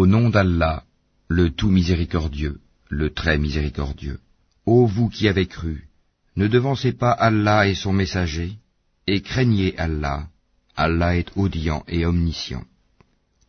Au nom d'Allah, le tout miséricordieux, le très miséricordieux. Ô vous qui avez cru, ne devancez pas Allah et son messager, et craignez Allah, Allah est audient et omniscient.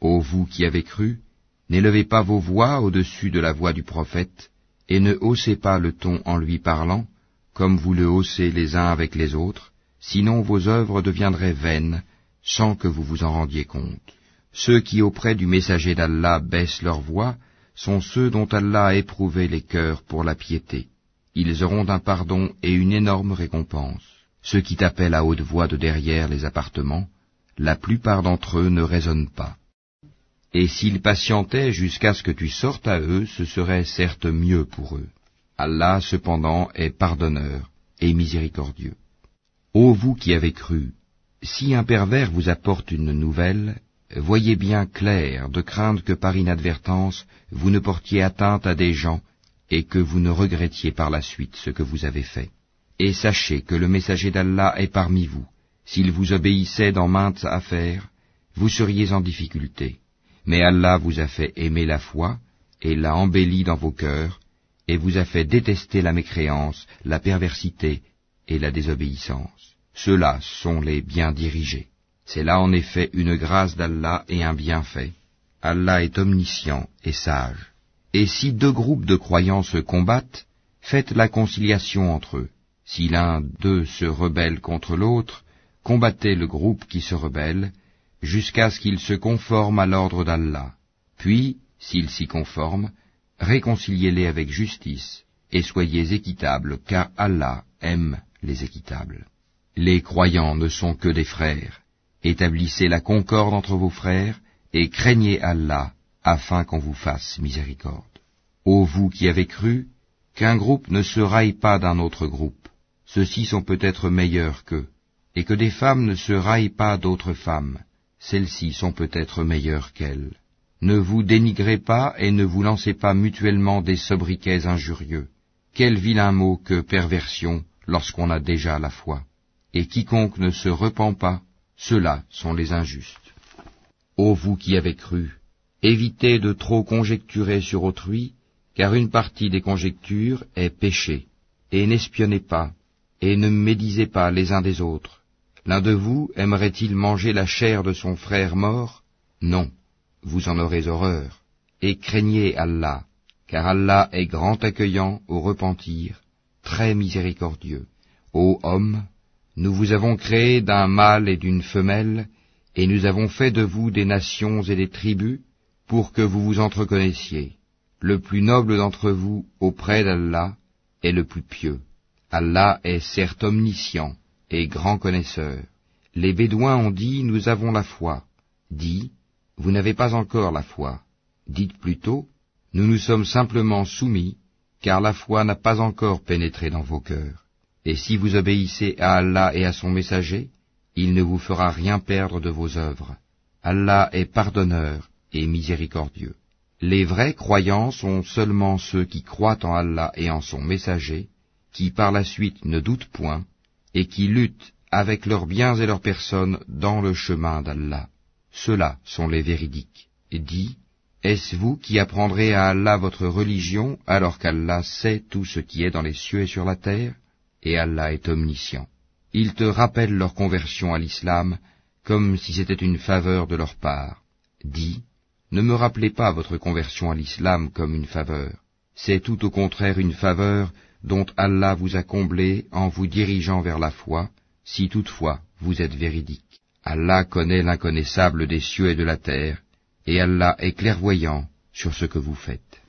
Ô vous qui avez cru, n'élevez pas vos voix au-dessus de la voix du prophète, et ne haussez pas le ton en lui parlant, comme vous le haussez les uns avec les autres, sinon vos œuvres deviendraient vaines, sans que vous vous en rendiez compte. Ceux qui auprès du messager d'Allah baissent leur voix sont ceux dont Allah a éprouvé les cœurs pour la piété. Ils auront un pardon et une énorme récompense. Ceux qui t'appellent à haute voix de derrière les appartements, la plupart d'entre eux ne raisonnent pas. Et s'ils patientaient jusqu'à ce que tu sortes à eux, ce serait certes mieux pour eux. Allah cependant est pardonneur et miséricordieux. Ô vous qui avez cru, si un pervers vous apporte une nouvelle, voyez bien clair de craindre que par inadvertance vous ne portiez atteinte à des gens et que vous ne regrettiez par la suite ce que vous avez fait. Et sachez que le messager d'Allah est parmi vous. S'il vous obéissait dans maintes affaires, vous seriez en difficulté. Mais Allah vous a fait aimer la foi, et l'a embellie dans vos cœurs, et vous a fait détester la mécréance, la perversité et la désobéissance. Ceux-là sont les bien dirigés. C'est là en effet une grâce d'Allah et un bienfait. Allah est omniscient et sage. Et si deux groupes de croyants se combattent, faites la conciliation entre eux. Si l'un d'eux se rebelle contre l'autre, combattez le groupe qui se rebelle, jusqu'à ce qu'il se conforme à l'ordre d'Allah. Puis, s'il s'y conforme, réconciliez-les avec justice, et soyez équitables, car Allah aime les équitables. Les croyants ne sont que des frères. Établissez la concorde entre vos frères, et craignez Allah, afin qu'on vous fasse miséricorde. Ô vous qui avez cru, qu'un groupe ne se raille pas d'un autre groupe, ceux-ci sont peut-être meilleurs qu'eux, et que des femmes ne se raillent pas d'autres femmes, celles-ci sont peut-être meilleures qu'elles. Ne vous dénigrez pas et ne vous lancez pas mutuellement des sobriquets injurieux. Quel vilain mot que perversion lorsqu'on a déjà la foi. Et quiconque ne se repent pas, ceux-là sont les injustes. Ô vous qui avez cru, évitez de trop conjecturer sur autrui, car une partie des conjectures est péché, et n'espionnez pas, et ne médisez pas les uns des autres, L'un de vous aimerait-il manger la chair de son frère mort? Non, vous en aurez horreur. Et craignez Allah, car Allah est grand accueillant au repentir, très miséricordieux. Ô homme, nous vous avons créé d'un mâle et d'une femelle, et nous avons fait de vous des nations et des tribus, pour que vous vous entreconnaissiez. Le plus noble d'entre vous auprès d'Allah est le plus pieux. Allah est certes omniscient, et grand connaisseur. Les Bédouins ont dit, nous avons la foi. Dit, vous n'avez pas encore la foi. Dites plutôt, nous nous sommes simplement soumis, car la foi n'a pas encore pénétré dans vos cœurs. Et si vous obéissez à Allah et à son messager, il ne vous fera rien perdre de vos œuvres. Allah est pardonneur et miséricordieux. Les vrais croyants sont seulement ceux qui croient en Allah et en son messager, qui par la suite ne doutent point, et qui luttent avec leurs biens et leurs personnes dans le chemin d'Allah. Ceux-là sont les véridiques. Dit, est-ce vous qui apprendrez à Allah votre religion alors qu'Allah sait tout ce qui est dans les cieux et sur la terre? Et Allah est omniscient. Ils te rappellent leur conversion à l'islam comme si c'était une faveur de leur part. Dis, ne me rappelez pas votre conversion à l'islam comme une faveur. C'est tout au contraire une faveur dont Allah vous a comblé en vous dirigeant vers la foi, si toutefois vous êtes véridique. Allah connaît l'inconnaissable des cieux et de la terre, et Allah est clairvoyant sur ce que vous faites.